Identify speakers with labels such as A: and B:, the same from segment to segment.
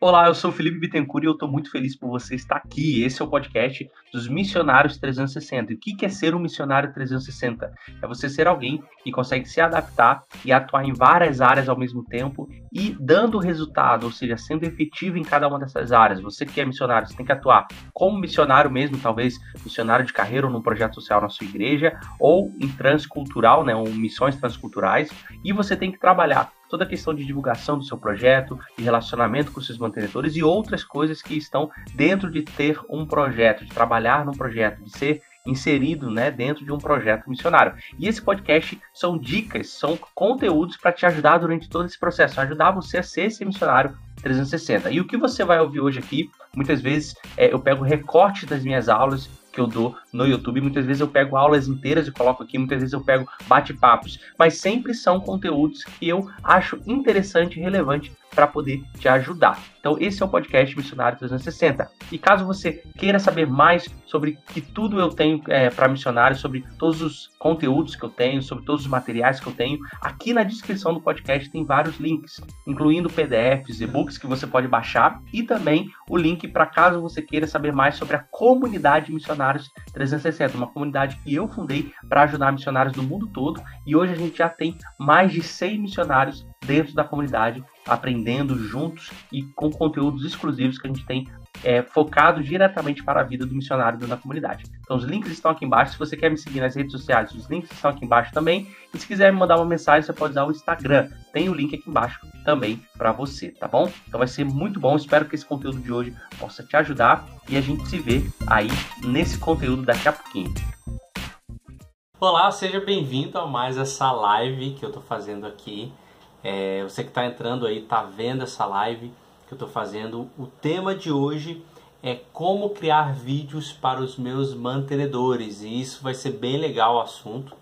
A: Olá, eu sou Felipe Bittencourt e eu estou muito feliz por você estar aqui. Esse é o podcast dos Missionários 360. E o que é ser um missionário 360? É você ser alguém que consegue se adaptar e atuar em várias áreas ao mesmo tempo e dando resultado, ou seja, sendo efetivo em cada uma dessas áreas. Você que é missionário, você tem que atuar como missionário mesmo, talvez missionário de carreira ou num projeto social na sua igreja, ou em transcultural, né, ou missões transculturais, e você tem que trabalhar toda a questão de divulgação do seu projeto, de relacionamento com seus mantenedores e outras coisas que estão dentro de ter um projeto, de trabalhar num projeto, de ser inserido né, dentro de um projeto missionário. E esse podcast são dicas, são conteúdos para te ajudar durante todo esse processo, ajudar você a ser esse missionário 360. E o que você vai ouvir hoje aqui, muitas vezes é, eu pego recorte das minhas aulas que eu dou no YouTube. Muitas vezes eu pego aulas inteiras e coloco aqui, muitas vezes eu pego bate-papos, mas sempre são conteúdos que eu acho interessante e relevante para poder te ajudar. Então, esse é o podcast Missionário 360. E caso você queira saber mais sobre que tudo eu tenho é, para missionários, sobre todos os conteúdos que eu tenho, sobre todos os materiais que eu tenho, aqui na descrição do podcast tem vários links, incluindo PDFs, e-books que você pode baixar e também o link para caso você queira saber mais sobre a comunidade Missionários 360, uma comunidade que eu fundei para ajudar missionários do mundo todo e hoje a gente já tem mais de 100 missionários dentro da comunidade aprendendo juntos e com conteúdos exclusivos que a gente tem é, focado diretamente para a vida do missionário da comunidade. Então os links estão aqui embaixo. Se você quer me seguir nas redes sociais, os links estão aqui embaixo também. E se quiser me mandar uma mensagem, você pode usar o Instagram. Tem o link aqui embaixo também para você, tá bom? Então vai ser muito bom. Espero que esse conteúdo de hoje possa te ajudar e a gente se vê aí nesse conteúdo daqui a pouquinho.
B: Olá, seja bem-vindo a mais essa live que eu estou fazendo aqui. É, você que está entrando aí, está vendo essa live que eu estou fazendo. O tema de hoje é como criar vídeos para os meus mantenedores. E isso vai ser bem legal o assunto,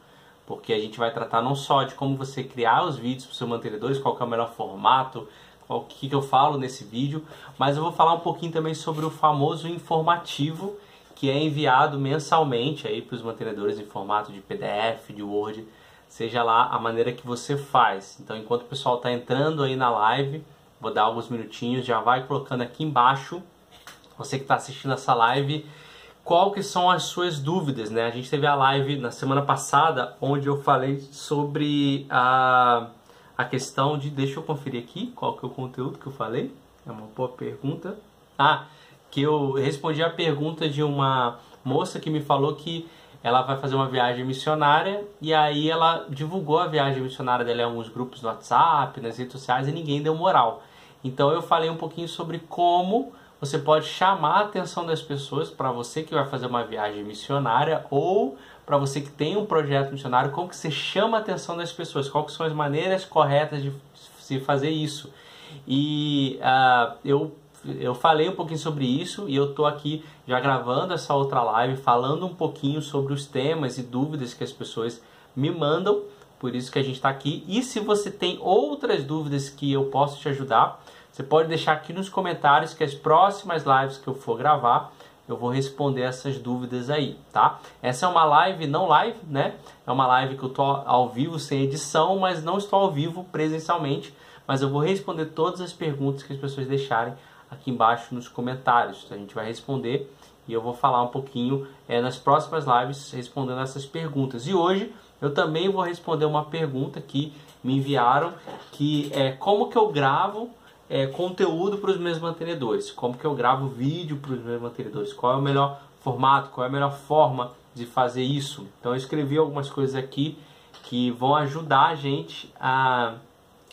B: porque a gente vai tratar não só de como você criar os vídeos para os seus mantenedores, qual é o melhor formato, o que, que eu falo nesse vídeo, mas eu vou falar um pouquinho também sobre o famoso informativo que é enviado mensalmente aí para os mantenedores em formato de PDF, de Word seja lá a maneira que você faz. Então, enquanto o pessoal está entrando aí na live, vou dar alguns minutinhos, já vai colocando aqui embaixo, você que está assistindo essa live, qual que são as suas dúvidas, né? A gente teve a live na semana passada, onde eu falei sobre a, a questão de, deixa eu conferir aqui, qual que é o conteúdo que eu falei, é uma boa pergunta. Ah, que eu respondi a pergunta de uma moça que me falou que ela vai fazer uma viagem missionária e aí ela divulgou a viagem missionária dela em alguns grupos no WhatsApp, nas redes sociais e ninguém deu moral. Então eu falei um pouquinho sobre como você pode chamar a atenção das pessoas para você que vai fazer uma viagem missionária ou para você que tem um projeto missionário, como que você chama a atenção das pessoas, quais são as maneiras corretas de se fazer isso. E uh, eu eu falei um pouquinho sobre isso e eu estou aqui já gravando essa outra live falando um pouquinho sobre os temas e dúvidas que as pessoas me mandam. Por isso que a gente está aqui. E se você tem outras dúvidas que eu posso te ajudar, você pode deixar aqui nos comentários que as próximas lives que eu for gravar, eu vou responder essas dúvidas aí, tá? Essa é uma live, não live, né? É uma live que eu tô ao vivo sem edição, mas não estou ao vivo presencialmente, mas eu vou responder todas as perguntas que as pessoas deixarem aqui embaixo nos comentários. A gente vai responder e eu vou falar um pouquinho é, nas próximas lives respondendo essas perguntas. E hoje eu também vou responder uma pergunta que me enviaram, que é como que eu gravo é, conteúdo para os meus mantenedores, como que eu gravo vídeo para os meus mantenedores, qual é o melhor formato, qual é a melhor forma de fazer isso. Então eu escrevi algumas coisas aqui que vão ajudar a gente a,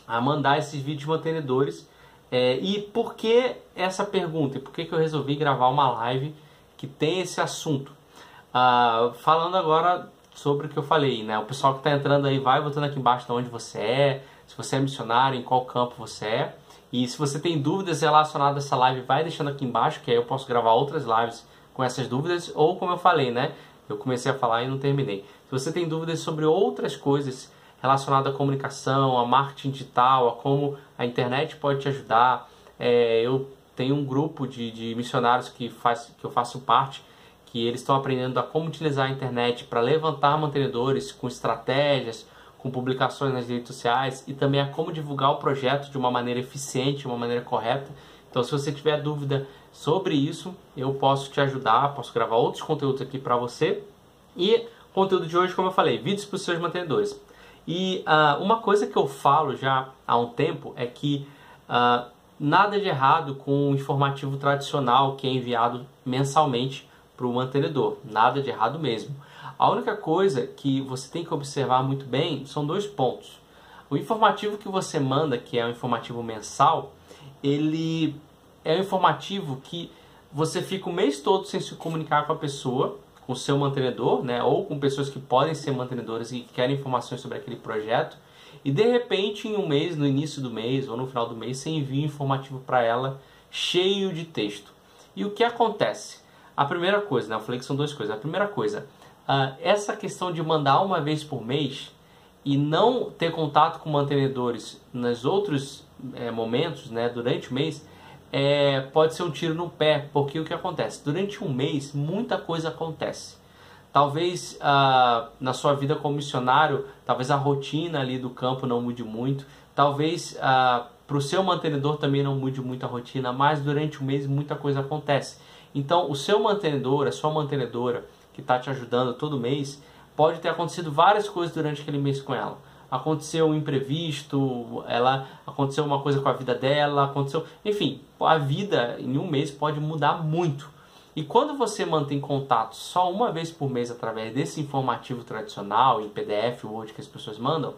B: a mandar esses vídeos mantenedores é, e por que essa pergunta? E por que, que eu resolvi gravar uma live que tem esse assunto? Ah, falando agora sobre o que eu falei, né? O pessoal que está entrando aí vai botando aqui embaixo de onde você é, se você é missionário, em qual campo você é. E se você tem dúvidas relacionadas a essa live, vai deixando aqui embaixo, que aí eu posso gravar outras lives com essas dúvidas. Ou como eu falei, né? Eu comecei a falar e não terminei. Se você tem dúvidas sobre outras coisas relacionado à comunicação, a marketing digital, a como a internet pode te ajudar. É, eu tenho um grupo de, de missionários que, faz, que eu faço parte, que eles estão aprendendo a como utilizar a internet para levantar mantenedores com estratégias, com publicações nas redes sociais e também a como divulgar o projeto de uma maneira eficiente, de uma maneira correta. Então, se você tiver dúvida sobre isso, eu posso te ajudar, posso gravar outros conteúdos aqui para você. E conteúdo de hoje, como eu falei, vídeos para os seus mantenedores. E uh, uma coisa que eu falo já há um tempo é que uh, nada de errado com o informativo tradicional que é enviado mensalmente para o mantenedor. Nada de errado mesmo. A única coisa que você tem que observar muito bem são dois pontos. O informativo que você manda, que é um informativo mensal, ele é um informativo que você fica o mês todo sem se comunicar com a pessoa, com seu mantenedor, né, ou com pessoas que podem ser mantenedoras e querem informações sobre aquele projeto, e de repente em um mês, no início do mês ou no final do mês, você envia um informativo para ela cheio de texto. E o que acontece? A primeira coisa, né, eu falei que são duas coisas. A primeira coisa, uh, essa questão de mandar uma vez por mês e não ter contato com mantenedores nos outros é, momentos, né, durante o mês, é, pode ser um tiro no pé, porque o que acontece? Durante um mês, muita coisa acontece. Talvez ah, na sua vida como missionário, talvez a rotina ali do campo não mude muito, talvez ah, para o seu mantenedor também não mude muito a rotina, mas durante o mês muita coisa acontece. Então, o seu mantenedor, a sua mantenedora que está te ajudando todo mês, pode ter acontecido várias coisas durante aquele mês com ela aconteceu um imprevisto, ela aconteceu uma coisa com a vida dela, aconteceu, enfim, a vida em um mês pode mudar muito. E quando você mantém contato só uma vez por mês através desse informativo tradicional, em PDF, Word que as pessoas mandam,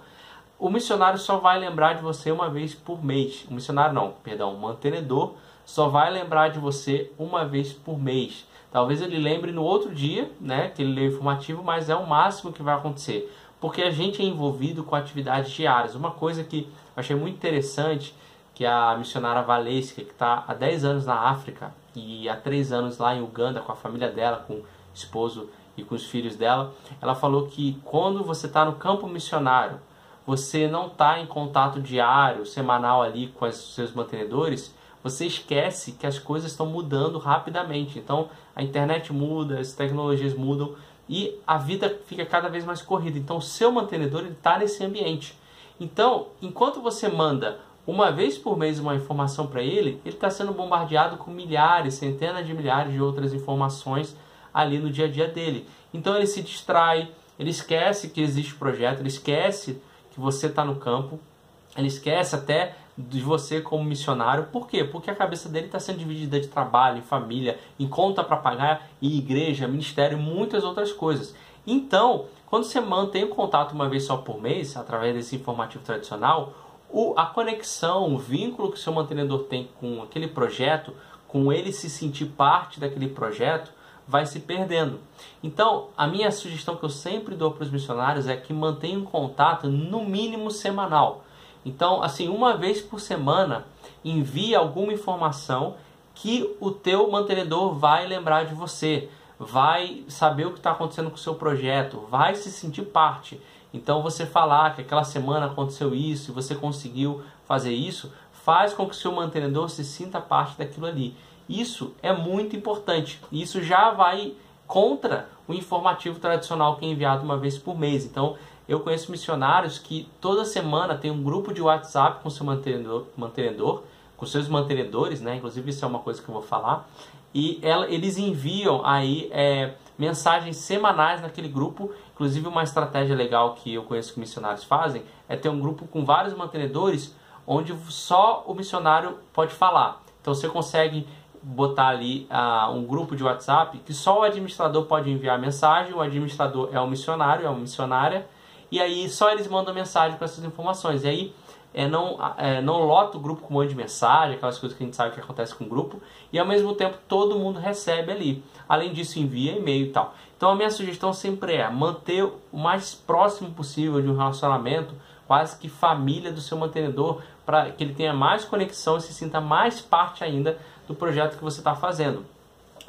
B: o missionário só vai lembrar de você uma vez por mês. O missionário não, perdão, o mantenedor só vai lembrar de você uma vez por mês. Talvez ele lembre no outro dia, né, que ele leu informativo, mas é o máximo que vai acontecer porque a gente é envolvido com atividades diárias. Uma coisa que achei muito interessante, que a missionária Valesca, que está há 10 anos na África e há 3 anos lá em Uganda com a família dela, com o esposo e com os filhos dela, ela falou que quando você está no campo missionário, você não está em contato diário, semanal ali com os seus mantenedores, você esquece que as coisas estão mudando rapidamente. Então a internet muda, as tecnologias mudam e a vida fica cada vez mais corrida. Então, o seu mantenedor está nesse ambiente. Então, enquanto você manda uma vez por mês uma informação para ele, ele está sendo bombardeado com milhares, centenas de milhares de outras informações ali no dia a dia dele. Então, ele se distrai, ele esquece que existe projeto, ele esquece que você está no campo, ele esquece até de você como missionário. Por quê? Porque a cabeça dele está sendo dividida de trabalho, família, em conta para pagar, em igreja, ministério e muitas outras coisas. Então, quando você mantém o contato uma vez só por mês, através desse informativo tradicional, o, a conexão, o vínculo que o seu mantenedor tem com aquele projeto, com ele se sentir parte daquele projeto, vai se perdendo. Então, a minha sugestão que eu sempre dou para os missionários é que mantenham contato no mínimo semanal. Então, assim, uma vez por semana, envie alguma informação que o teu mantenedor vai lembrar de você, vai saber o que está acontecendo com o seu projeto, vai se sentir parte. Então, você falar que aquela semana aconteceu isso e você conseguiu fazer isso, faz com que o seu mantenedor se sinta parte daquilo ali. Isso é muito importante. Isso já vai contra o informativo tradicional que é enviado uma vez por mês. Então, eu conheço missionários que toda semana tem um grupo de WhatsApp com seu mantenedor, mantenedor com seus mantenedores, né? Inclusive isso é uma coisa que eu vou falar. E ela, eles enviam aí é, mensagens semanais naquele grupo. Inclusive uma estratégia legal que eu conheço que missionários fazem é ter um grupo com vários mantenedores onde só o missionário pode falar. Então você consegue botar ali uh, um grupo de WhatsApp que só o administrador pode enviar mensagem, o administrador é o missionário, é uma missionária, e aí só eles mandam mensagem com essas informações. E aí é, não, é, não lota o grupo com um monte de mensagem, aquelas coisas que a gente sabe que acontece com o grupo, e ao mesmo tempo todo mundo recebe ali. Além disso, envia e-mail e tal. Então a minha sugestão sempre é manter o mais próximo possível de um relacionamento, quase que família do seu mantenedor, para que ele tenha mais conexão e se sinta mais parte ainda do projeto que você está fazendo.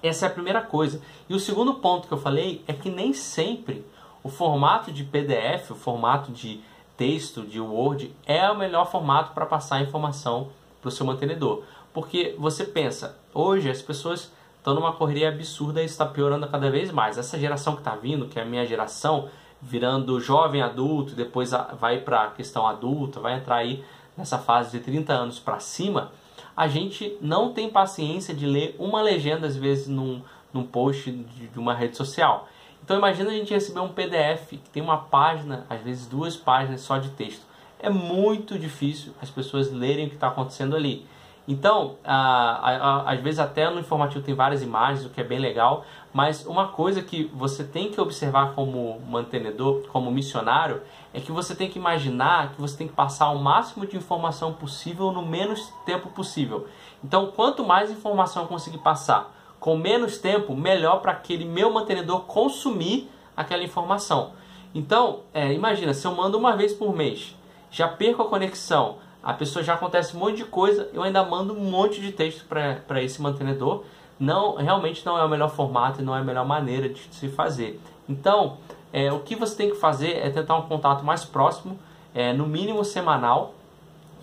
B: Essa é a primeira coisa. E o segundo ponto que eu falei é que nem sempre o formato de PDF, o formato de texto, de Word, é o melhor formato para passar a informação para o seu mantenedor. Porque você pensa, hoje as pessoas estão numa correria absurda e está piorando cada vez mais. Essa geração que está vindo, que é a minha geração, virando jovem adulto, depois vai para a questão adulta, vai entrar aí nessa fase de 30 anos para cima, a gente não tem paciência de ler uma legenda, às vezes, num, num post de, de uma rede social. Então imagina a gente receber um PDF que tem uma página, às vezes duas páginas só de texto. É muito difícil as pessoas lerem o que está acontecendo ali. Então, às vezes até no informativo tem várias imagens, o que é bem legal, mas uma coisa que você tem que observar como mantenedor, como missionário, é que você tem que imaginar que você tem que passar o máximo de informação possível no menos tempo possível. Então, quanto mais informação eu conseguir passar com menos tempo, melhor para aquele meu mantenedor consumir aquela informação. Então, é, imagina, se eu mando uma vez por mês, já perco a conexão, a pessoa já acontece um monte de coisa, eu ainda mando um monte de texto para esse mantenedor. Não, realmente não é o melhor formato e não é a melhor maneira de se fazer. Então, é, o que você tem que fazer é tentar um contato mais próximo, é, no mínimo semanal.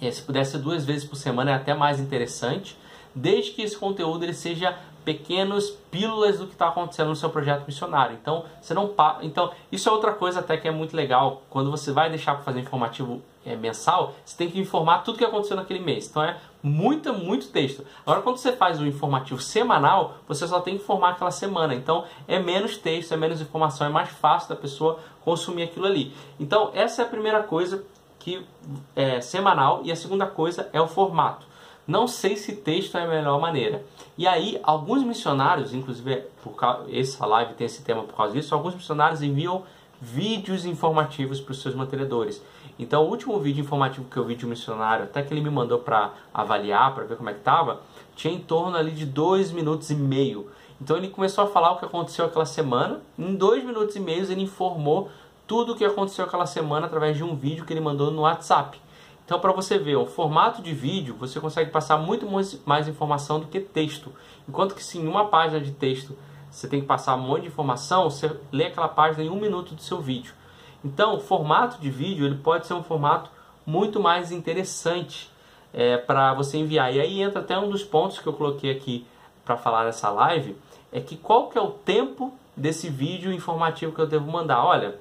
B: É, se puder ser duas vezes por semana é até mais interessante, desde que esse conteúdo ele seja pequenas pílulas do que está acontecendo no seu projeto missionário. Então, você não então isso é outra coisa até que é muito legal. Quando você vai deixar para fazer informativo é, mensal, você tem que informar tudo que aconteceu naquele mês. Então é muito, muito texto. Agora, quando você faz o informativo semanal, você só tem que informar aquela semana. Então é menos texto, é menos informação, é mais fácil da pessoa consumir aquilo ali. Então essa é a primeira coisa que é semanal e a segunda coisa é o formato. Não sei se texto é a melhor maneira. E aí, alguns missionários, inclusive por causa, essa live tem esse tema por causa disso, alguns missionários enviam vídeos informativos para os seus mantenedores. Então, o último vídeo informativo que eu vi de um missionário, até que ele me mandou para avaliar, para ver como é que estava, tinha em torno ali de dois minutos e meio. Então, ele começou a falar o que aconteceu aquela semana. Em dois minutos e meio, ele informou tudo o que aconteceu aquela semana através de um vídeo que ele mandou no WhatsApp. Então, para você ver, o formato de vídeo, você consegue passar muito mais informação do que texto. Enquanto que se em uma página de texto você tem que passar um monte de informação, você lê aquela página em um minuto do seu vídeo. Então, o formato de vídeo ele pode ser um formato muito mais interessante é, para você enviar. E aí entra até um dos pontos que eu coloquei aqui para falar nessa live, é que qual que é o tempo desse vídeo informativo que eu devo mandar. Olha,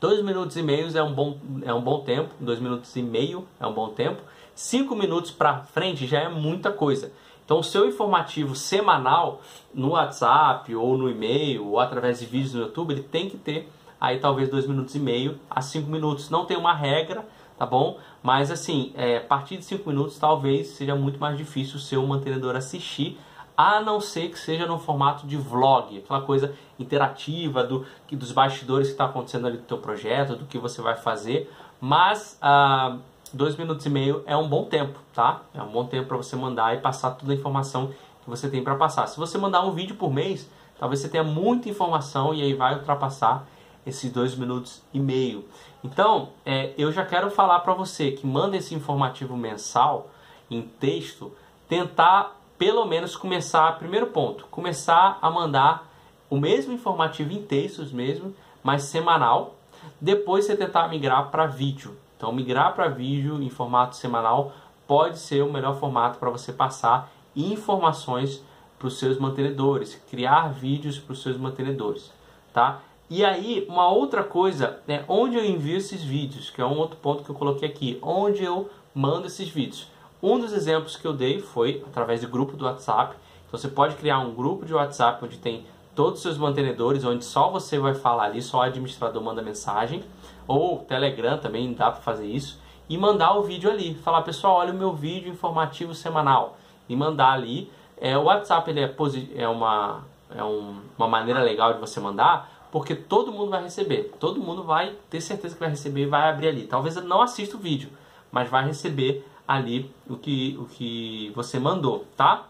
B: Dois minutos e meio é um bom, é um bom tempo. Dois minutos e meio é um bom tempo. Cinco minutos para frente já é muita coisa. Então, o seu informativo semanal no WhatsApp ou no e-mail ou através de vídeos no YouTube, ele tem que ter aí talvez dois minutos e meio a cinco minutos. Não tem uma regra, tá bom? Mas assim, é, a partir de cinco minutos talvez seja muito mais difícil o seu mantenedor assistir a não ser que seja no formato de vlog, aquela coisa interativa do que dos bastidores que está acontecendo ali do teu projeto, do que você vai fazer, mas ah, dois minutos e meio é um bom tempo, tá? É um bom tempo para você mandar e passar toda a informação que você tem para passar. Se você mandar um vídeo por mês, talvez você tenha muita informação e aí vai ultrapassar esses dois minutos e meio. Então, é, eu já quero falar para você que manda esse informativo mensal em texto, tentar pelo menos começar, primeiro ponto, começar a mandar o mesmo informativo em textos mesmo, mas semanal. Depois você tentar migrar para vídeo. Então, migrar para vídeo em formato semanal pode ser o melhor formato para você passar informações para os seus mantenedores, criar vídeos para os seus mantenedores, tá? E aí, uma outra coisa é onde eu envio esses vídeos, que é um outro ponto que eu coloquei aqui, onde eu mando esses vídeos. Um dos exemplos que eu dei foi através do grupo do WhatsApp. Então você pode criar um grupo de WhatsApp onde tem todos os seus mantenedores, onde só você vai falar ali, só o administrador manda mensagem. Ou Telegram também dá para fazer isso. E mandar o vídeo ali. Falar, pessoal, olha o meu vídeo informativo semanal. E mandar ali. É, o WhatsApp ele é, é, uma, é um, uma maneira legal de você mandar, porque todo mundo vai receber. Todo mundo vai ter certeza que vai receber e vai abrir ali. Talvez ele não assista o vídeo, mas vai receber ali o que, o que você mandou, tá?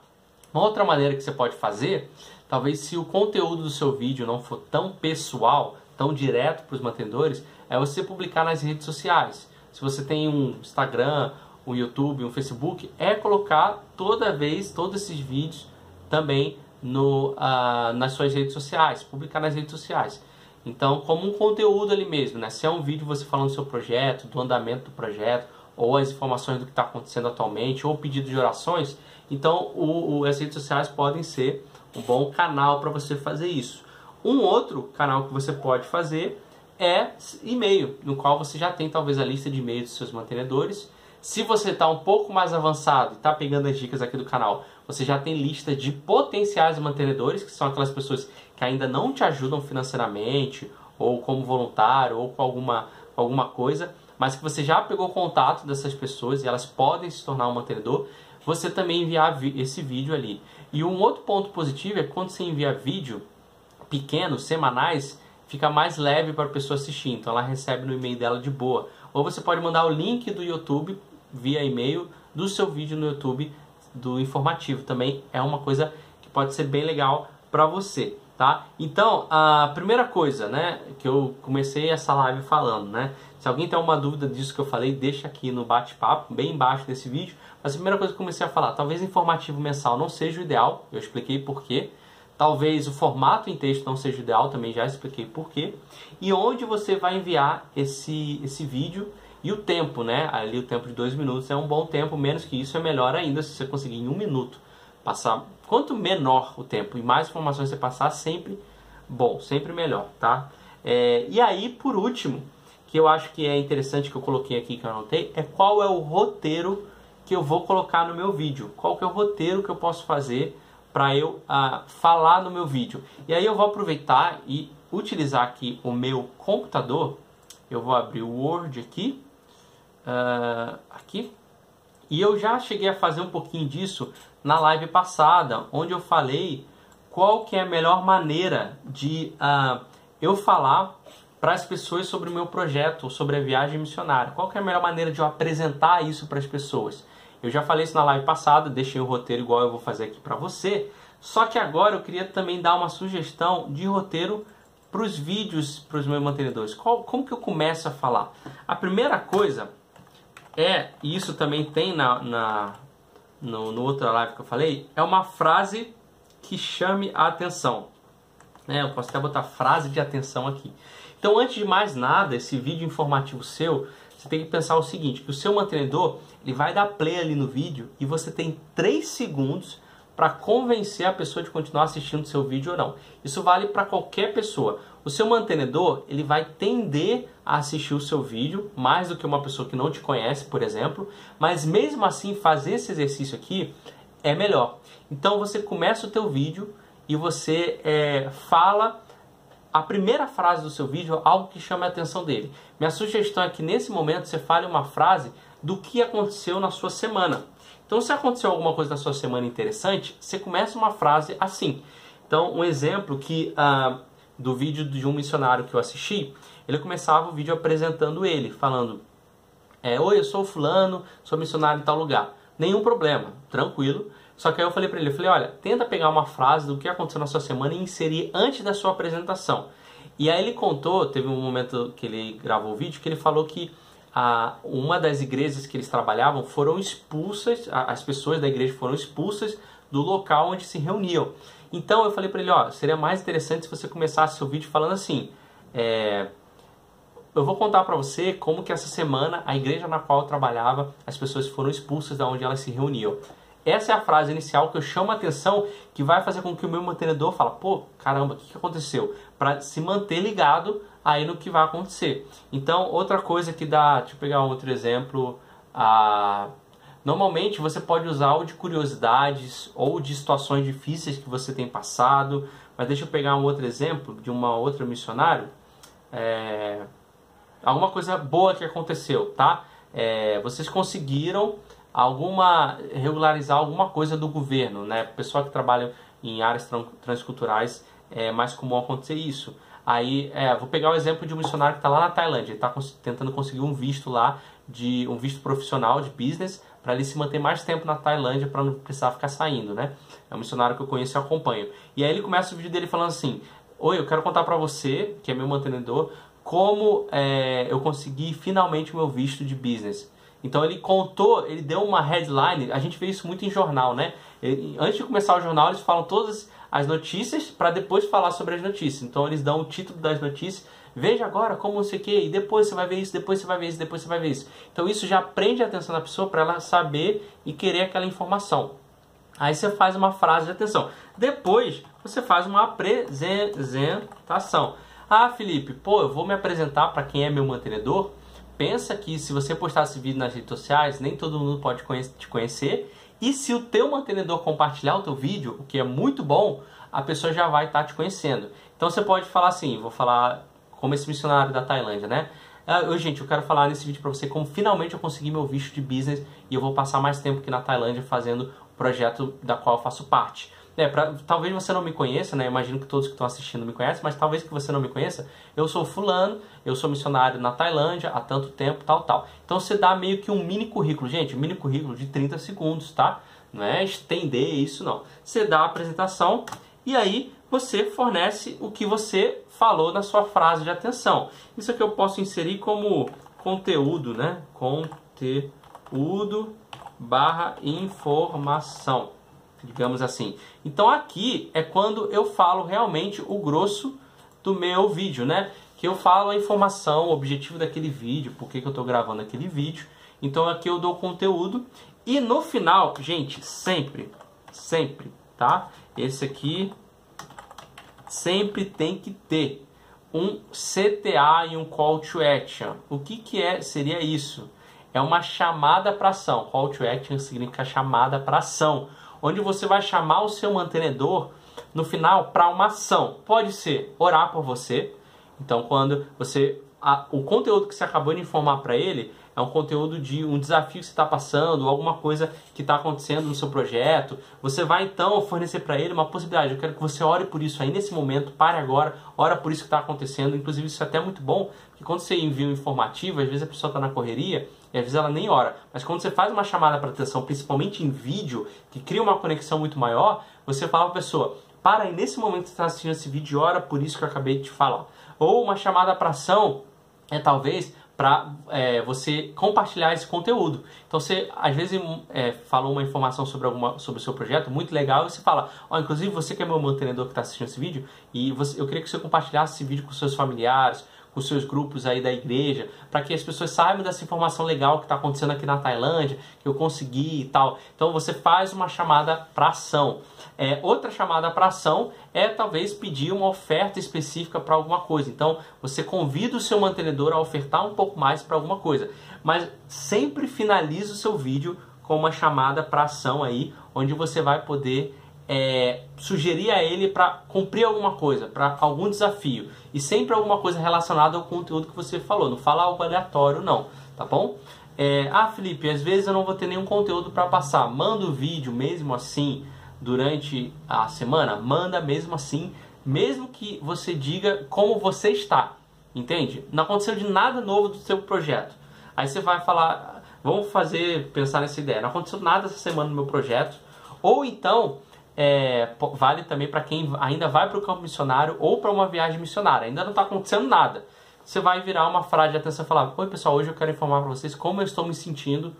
B: Uma outra maneira que você pode fazer, talvez se o conteúdo do seu vídeo não for tão pessoal, tão direto para os mantenedores, é você publicar nas redes sociais. Se você tem um Instagram, um YouTube, um Facebook, é colocar toda vez, todos esses vídeos também no, uh, nas suas redes sociais, publicar nas redes sociais. Então, como um conteúdo ali mesmo, né? Se é um vídeo você falando do seu projeto, do andamento do projeto, ou as informações do que está acontecendo atualmente, ou pedido de orações, então o, o, as redes sociais podem ser um bom canal para você fazer isso. Um outro canal que você pode fazer é e-mail, no qual você já tem talvez a lista de e-mails dos seus mantenedores. Se você está um pouco mais avançado e está pegando as dicas aqui do canal, você já tem lista de potenciais mantenedores, que são aquelas pessoas que ainda não te ajudam financeiramente, ou como voluntário, ou com alguma, alguma coisa, mas que você já pegou contato dessas pessoas e elas podem se tornar um mantenedor, você também enviar esse vídeo ali. E um outro ponto positivo é que quando você envia vídeo pequenos, semanais, fica mais leve para a pessoa assistir, então ela recebe no e-mail dela de boa. Ou você pode mandar o link do YouTube via e-mail do seu vídeo no YouTube do informativo. Também é uma coisa que pode ser bem legal para você, tá? Então, a primeira coisa, né, que eu comecei essa live falando, né? Se alguém tem uma dúvida disso que eu falei, deixa aqui no bate-papo, bem embaixo desse vídeo. Mas a primeira coisa que eu comecei a falar, talvez informativo mensal não seja o ideal, eu expliquei por quê. Talvez o formato em texto não seja ideal, também já expliquei por quê. E onde você vai enviar esse, esse vídeo e o tempo, né? Ali o tempo de dois minutos é um bom tempo, menos que isso é melhor ainda se você conseguir em um minuto passar. Quanto menor o tempo e mais informações você passar, sempre bom, sempre melhor, tá? É, e aí, por último, que eu acho que é interessante que eu coloquei aqui que eu anotei, é qual é o roteiro que eu vou colocar no meu vídeo. Qual que é o roteiro que eu posso fazer para eu uh, falar no meu vídeo. E aí eu vou aproveitar e utilizar aqui o meu computador. Eu vou abrir o Word aqui, uh, aqui, e eu já cheguei a fazer um pouquinho disso na live passada, onde eu falei qual que é a melhor maneira de uh, eu falar para as pessoas sobre o meu projeto, sobre a viagem missionária. Qual é a melhor maneira de eu apresentar isso para as pessoas? Eu já falei isso na live passada, deixei o roteiro igual eu vou fazer aqui para você. Só que agora eu queria também dar uma sugestão de roteiro para os vídeos para os meus mantenedores. Qual, como que eu começo a falar? A primeira coisa é, e isso também tem na, na no, no outra live que eu falei, é uma frase que chame a atenção. Né? Eu posso até botar frase de atenção aqui. Então, antes de mais nada, esse vídeo informativo seu, você tem que pensar o seguinte, que o seu mantenedor ele vai dar play ali no vídeo e você tem 3 segundos para convencer a pessoa de continuar assistindo seu vídeo ou não. Isso vale para qualquer pessoa. O seu mantenedor ele vai tender a assistir o seu vídeo mais do que uma pessoa que não te conhece, por exemplo, mas mesmo assim fazer esse exercício aqui é melhor. Então você começa o teu vídeo e você é, fala a primeira frase do seu vídeo algo que chame a atenção dele. Minha sugestão é que nesse momento você fale uma frase do que aconteceu na sua semana. Então, se aconteceu alguma coisa na sua semana interessante, você começa uma frase assim. Então, um exemplo que uh, do vídeo de um missionário que eu assisti, ele começava o vídeo apresentando ele, falando: é, Oi, eu sou fulano, sou missionário em tal lugar. Nenhum problema, tranquilo. Só que aí eu falei para ele, falei, olha, tenta pegar uma frase do que aconteceu na sua semana e inserir antes da sua apresentação. E aí ele contou, teve um momento que ele gravou o vídeo, que ele falou que a, uma das igrejas que eles trabalhavam foram expulsas, a, as pessoas da igreja foram expulsas do local onde se reuniam. Então eu falei para ele, ó, seria mais interessante se você começasse seu vídeo falando assim, é, eu vou contar para você como que essa semana a igreja na qual eu trabalhava, as pessoas foram expulsas da onde elas se reuniam. Essa é a frase inicial que eu chamo a atenção, que vai fazer com que o meu mantenedor fale, pô, caramba, o que, aconteceu? Para se manter ligado aí no que vai acontecer. Então, outra coisa que dá, deixa eu pegar outro exemplo, a... Normalmente você pode usar o de curiosidades ou de situações difíceis que você tem passado, mas deixa eu pegar um outro exemplo de uma outra missionário. É... Alguma coisa boa que aconteceu, tá? É... Vocês conseguiram alguma regularizar alguma coisa do governo, né? Pessoal que trabalha em áreas transculturais é mais comum acontecer isso. Aí, é, vou pegar o exemplo de um missionário que está lá na Tailândia, ele está tentando conseguir um visto lá, de um visto profissional de business, para ele se manter mais tempo na Tailândia para não precisar ficar saindo, né? É um missionário que eu conheço e acompanho. E aí ele começa o vídeo dele falando assim: Oi, eu quero contar para você, que é meu mantenedor, como é, eu consegui finalmente o meu visto de business. Então ele contou, ele deu uma headline, a gente vê isso muito em jornal, né? Ele, antes de começar o jornal, eles falam todas as notícias para depois falar sobre as notícias. Então eles dão o título das notícias, veja agora como sei o que, e depois você vai ver isso, depois você vai ver isso, depois você vai ver isso. Então isso já prende a atenção da pessoa para ela saber e querer aquela informação. Aí você faz uma frase de atenção. Depois você faz uma apresentação. Ah, Felipe, pô, eu vou me apresentar para quem é meu mantenedor pensa que se você postar esse vídeo nas redes sociais, nem todo mundo pode te conhecer. E se o teu mantenedor compartilhar o teu vídeo, o que é muito bom, a pessoa já vai estar tá te conhecendo. Então você pode falar assim, vou falar como esse missionário da Tailândia, né? Ah, gente, eu quero falar nesse vídeo para você como finalmente eu consegui meu visto de business e eu vou passar mais tempo aqui na Tailândia fazendo o projeto da qual eu faço parte. É, pra, talvez você não me conheça, né? Imagino que todos que estão assistindo me conhecem, mas talvez que você não me conheça. Eu sou fulano, eu sou missionário na Tailândia há tanto tempo, tal, tal. Então você dá meio que um mini currículo, gente, um mini currículo de 30 segundos, tá? Não é estender isso, não. Você dá a apresentação e aí você fornece o que você falou na sua frase de atenção. Isso aqui eu posso inserir como conteúdo, né? Conteúdo barra informação digamos assim. Então aqui é quando eu falo realmente o grosso do meu vídeo, né? Que eu falo a informação, o objetivo daquele vídeo, por que, que eu estou gravando aquele vídeo. Então aqui eu dou conteúdo e no final, gente, sempre, sempre, tá? Esse aqui sempre tem que ter um CTA e um Call to Action. O que, que é seria isso? É uma chamada para ação. Call to Action significa chamada para ação onde você vai chamar o seu mantenedor no final para uma ação. Pode ser orar por você. Então, quando você a, o conteúdo que você acabou de informar para ele é um conteúdo de um desafio que você está passando, alguma coisa que está acontecendo no seu projeto. Você vai então fornecer para ele uma possibilidade. Eu quero que você ore por isso aí nesse momento, pare agora, ora por isso que está acontecendo. Inclusive, isso é até muito bom, porque quando você envia um informativo, às vezes a pessoa está na correria e às vezes ela nem ora. Mas quando você faz uma chamada para atenção, principalmente em vídeo, que cria uma conexão muito maior, você fala para a pessoa: para aí nesse momento que você está assistindo esse vídeo, ora por isso que eu acabei de te falar. Ou uma chamada para ação é talvez para é, você compartilhar esse conteúdo. Então você às vezes é, falou uma informação sobre alguma sobre o seu projeto muito legal e você fala, ó, oh, inclusive você que é meu mantenedor que está assistindo esse vídeo e você, eu queria que você compartilhasse esse vídeo com seus familiares, com seus grupos aí da igreja, para que as pessoas saibam dessa informação legal que está acontecendo aqui na Tailândia, que eu consegui e tal. Então você faz uma chamada para ação. É, outra chamada para ação é talvez pedir uma oferta específica para alguma coisa. Então você convida o seu mantenedor a ofertar um pouco mais para alguma coisa, mas sempre finaliza o seu vídeo com uma chamada para ação aí, onde você vai poder é, sugerir a ele para cumprir alguma coisa, para algum desafio. E sempre alguma coisa relacionada ao conteúdo que você falou. Não fala algo aleatório, não. Tá bom? É, ah, Felipe, às vezes eu não vou ter nenhum conteúdo para passar. Manda o vídeo mesmo assim durante a semana. Manda mesmo assim, mesmo que você diga como você está. Entende? Não aconteceu de nada novo do seu projeto. Aí você vai falar, vamos fazer, pensar nessa ideia. Não aconteceu nada essa semana no meu projeto. Ou então, é, vale também para quem ainda vai para o campo missionário ou para uma viagem missionária. Ainda não está acontecendo nada. Você vai virar uma frase de atenção e falar: Oi, pessoal, hoje eu quero informar para vocês como eu estou me sentindo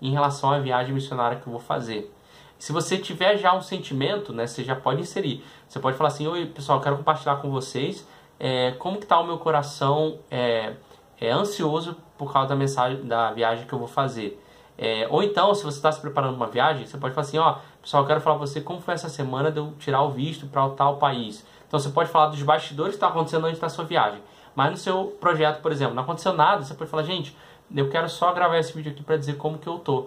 B: em relação à viagem missionária que eu vou fazer. Se você tiver já um sentimento, né, você já pode inserir. Você pode falar assim: Oi, pessoal, eu quero compartilhar com vocês é, como que está o meu coração é, é, ansioso por causa da mensagem da viagem que eu vou fazer. É, ou então, se você está se preparando uma viagem, você pode falar assim, ó, pessoal, eu quero falar para você como foi essa semana de eu tirar o visto para tal país. Então você pode falar dos bastidores que está acontecendo antes da sua viagem. Mas no seu projeto, por exemplo, não aconteceu nada, você pode falar, gente, eu quero só gravar esse vídeo aqui para dizer como que eu tô.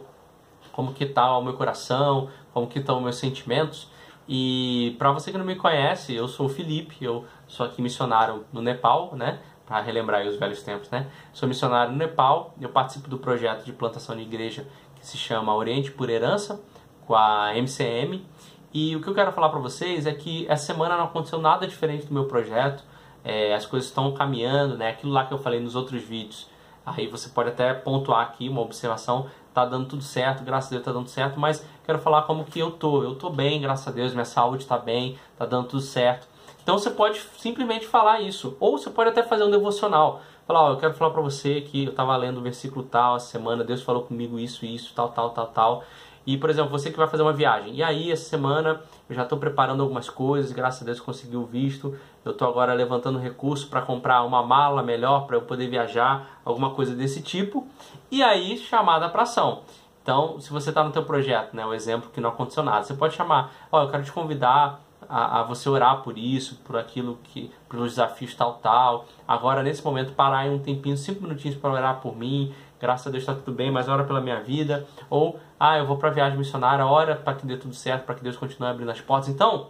B: Como que tá o meu coração, como que estão meus sentimentos. E para você que não me conhece, eu sou o Felipe, eu sou aqui missionário no Nepal, né? Para relembrar os velhos tempos, né? Sou missionário no Nepal, eu participo do projeto de plantação de igreja que se chama Oriente por Herança, com a MCM. E o que eu quero falar para vocês é que essa semana não aconteceu nada diferente do meu projeto. É, as coisas estão caminhando, né? Aquilo lá que eu falei nos outros vídeos. Aí você pode até pontuar aqui uma observação. Tá dando tudo certo, graças a Deus tá dando certo, mas quero falar como que eu tô. Eu tô bem, graças a Deus, minha saúde tá bem, tá dando tudo certo. Então você pode simplesmente falar isso, ou você pode até fazer um devocional. Falar, ó, eu quero falar para você que eu estava lendo o versículo tal, essa semana Deus falou comigo isso, isso, tal, tal, tal, tal. E, por exemplo, você que vai fazer uma viagem. E aí, essa semana, eu já estou preparando algumas coisas, graças a Deus consegui o visto. Eu estou agora levantando recurso para comprar uma mala melhor para eu poder viajar, alguma coisa desse tipo. E aí, chamada para ação. Então, se você está no teu projeto, né, o exemplo que não aconteceu nada, você pode chamar, ó, eu quero te convidar a, a, você orar por isso, por aquilo que, pelos desafios tal, tal. Agora, nesse momento, parar aí um tempinho, cinco minutinhos para orar por mim. Graças a Deus está tudo bem, mas ora pela minha vida. Ou, ah, eu vou para viagem missionária, ora para que dê tudo certo, para que Deus continue abrindo as portas. Então,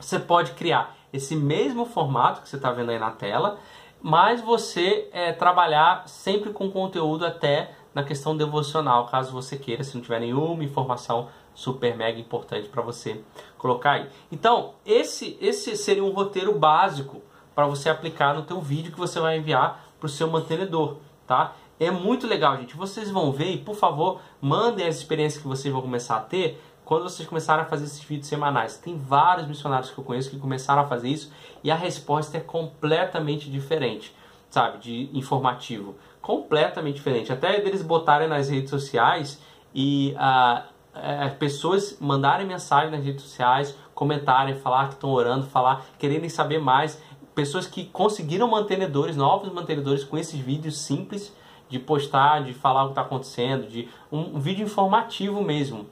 B: você pode criar esse mesmo formato que você está vendo aí na tela, mas você é, trabalhar sempre com conteúdo até na questão devocional, caso você queira, se não tiver nenhuma informação super mega importante para você colocar aí. Então, esse esse seria um roteiro básico para você aplicar no teu vídeo que você vai enviar para o seu mantenedor, tá? É muito legal, gente. Vocês vão ver e, por favor, mandem as experiências que vocês vão começar a ter quando vocês começarem a fazer esses vídeos semanais. Tem vários missionários que eu conheço que começaram a fazer isso e a resposta é completamente diferente, sabe? De informativo. Completamente diferente. Até eles botarem nas redes sociais e uh, as pessoas mandarem mensagem nas redes sociais, comentarem, falar que estão orando, falar, quererem saber mais. Pessoas que conseguiram mantenedores, novos mantenedores com esses vídeos simples de postar, de falar o que está acontecendo, de um, um, vídeo informativo mesmo.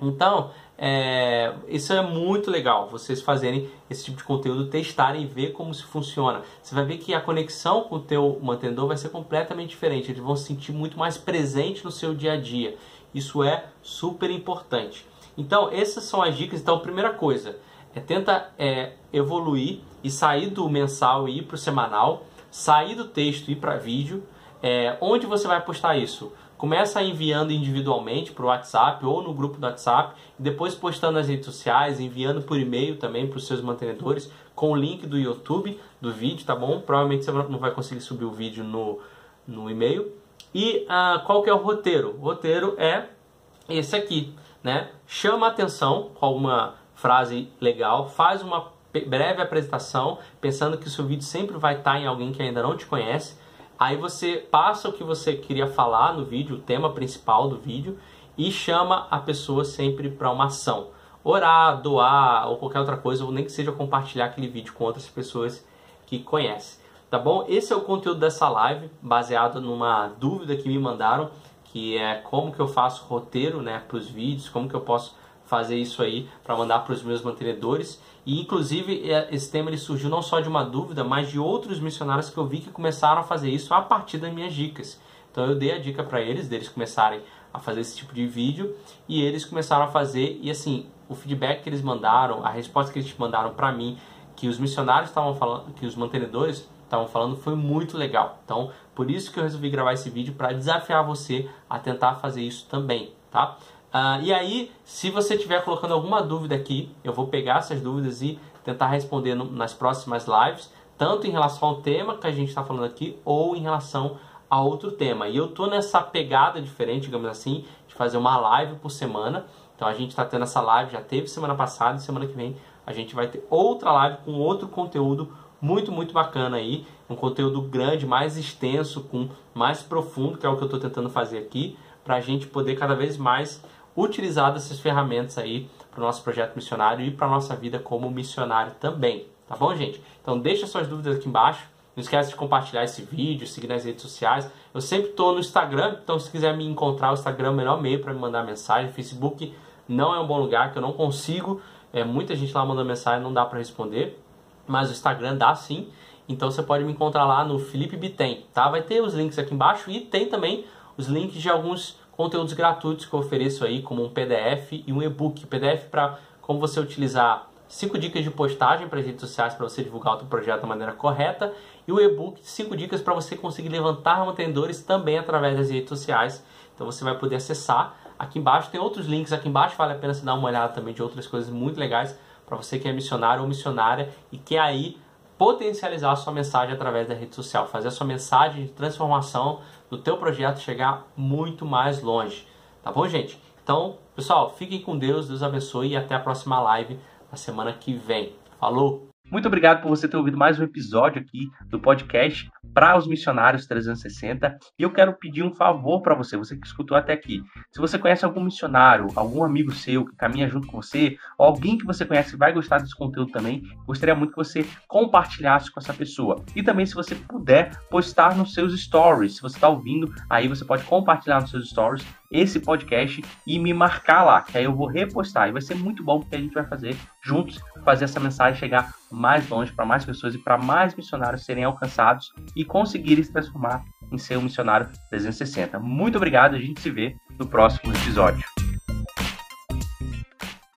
B: Então, é, isso é muito legal, vocês fazerem esse tipo de conteúdo, testarem e ver como se funciona. Você vai ver que a conexão com o teu mantenedor vai ser completamente diferente, eles vão se sentir muito mais presente no seu dia a dia. Isso é super importante. Então, essas são as dicas. Então, primeira coisa, é tenta é, evoluir e sair do mensal e ir para o semanal, sair do texto e ir para vídeo. É, onde você vai postar isso? Começa enviando individualmente para o WhatsApp ou no grupo do WhatsApp, depois postando nas redes sociais, enviando por e-mail também para os seus mantenedores, com o link do YouTube do vídeo, tá bom? Provavelmente você não vai conseguir subir o vídeo no, no e-mail. E uh, qual que é o roteiro? O roteiro é esse aqui, né? Chama a atenção com alguma frase legal, faz uma breve apresentação, pensando que o seu vídeo sempre vai estar em alguém que ainda não te conhece. Aí você passa o que você queria falar no vídeo, o tema principal do vídeo, e chama a pessoa sempre para uma ação. Orar, doar ou qualquer outra coisa, ou nem que seja compartilhar aquele vídeo com outras pessoas que conhecem tá bom? Esse é o conteúdo dessa live, baseado numa dúvida que me mandaram, que é como que eu faço roteiro, né, para os vídeos, como que eu posso fazer isso aí para mandar para os meus mantenedores. E inclusive é, esse tema ele surgiu não só de uma dúvida, mas de outros missionários que eu vi que começaram a fazer isso a partir das minhas dicas. Então eu dei a dica para eles, deles começarem a fazer esse tipo de vídeo e eles começaram a fazer e assim, o feedback que eles mandaram, a resposta que eles mandaram para mim, que os missionários estavam falando, que os mantenedores estavam falando foi muito legal. Então, por isso que eu resolvi gravar esse vídeo para desafiar você a tentar fazer isso também, tá? Uh, e aí, se você estiver colocando alguma dúvida aqui, eu vou pegar essas dúvidas e tentar responder no, nas próximas lives, tanto em relação ao tema que a gente está falando aqui, ou em relação a outro tema. E eu tô nessa pegada diferente, digamos assim, de fazer uma live por semana. Então a gente está tendo essa live, já teve semana passada e semana que vem a gente vai ter outra live com outro conteúdo muito, muito bacana aí. Um conteúdo grande, mais extenso, com mais profundo, que é o que eu estou tentando fazer aqui, para a gente poder cada vez mais utilizar dessas ferramentas aí para o nosso projeto missionário e para a nossa vida como missionário também. Tá bom, gente? Então deixa suas dúvidas aqui embaixo. Não esquece de compartilhar esse vídeo, seguir nas redes sociais. Eu sempre estou no Instagram, então se quiser me encontrar, o Instagram é o melhor meio para me mandar mensagem. Facebook não é um bom lugar, que eu não consigo. É, muita gente lá manda mensagem, não dá para responder mas o Instagram dá sim. Então você pode me encontrar lá no Felipe Bitem, tá? Vai ter os links aqui embaixo e tem também os links de alguns conteúdos gratuitos que eu ofereço aí, como um PDF e um e-book. PDF para como você utilizar cinco dicas de postagem para as redes sociais para você divulgar o seu projeto da maneira correta e o e-book cinco dicas para você conseguir levantar mantenedores também através das redes sociais. Então você vai poder acessar aqui embaixo. Tem outros links aqui embaixo, vale a pena você dar uma olhada também de outras coisas muito legais para você que é missionário ou missionária e quer aí potencializar a sua mensagem através da rede social, fazer a sua mensagem de transformação do teu projeto chegar muito mais longe. Tá bom, gente? Então, pessoal, fiquem com Deus, Deus abençoe e até a próxima live na semana que vem. Falou!
A: Muito obrigado por você ter ouvido mais um episódio aqui do podcast para os missionários 360. E eu quero pedir um favor para você, você que escutou até aqui. Se você conhece algum missionário, algum amigo seu que caminha junto com você, ou alguém que você conhece vai gostar desse conteúdo também, gostaria muito que você compartilhasse com essa pessoa. E também, se você puder, postar nos seus stories. Se você está ouvindo, aí você pode compartilhar nos seus stories esse podcast e me marcar lá, que aí eu vou repostar. E vai ser muito bom porque a gente vai fazer juntos, fazer essa mensagem chegar mais longe para mais pessoas e para mais missionários serem alcançados e conseguirem se transformar em ser um missionário 360. Muito obrigado, a gente se vê no próximo episódio.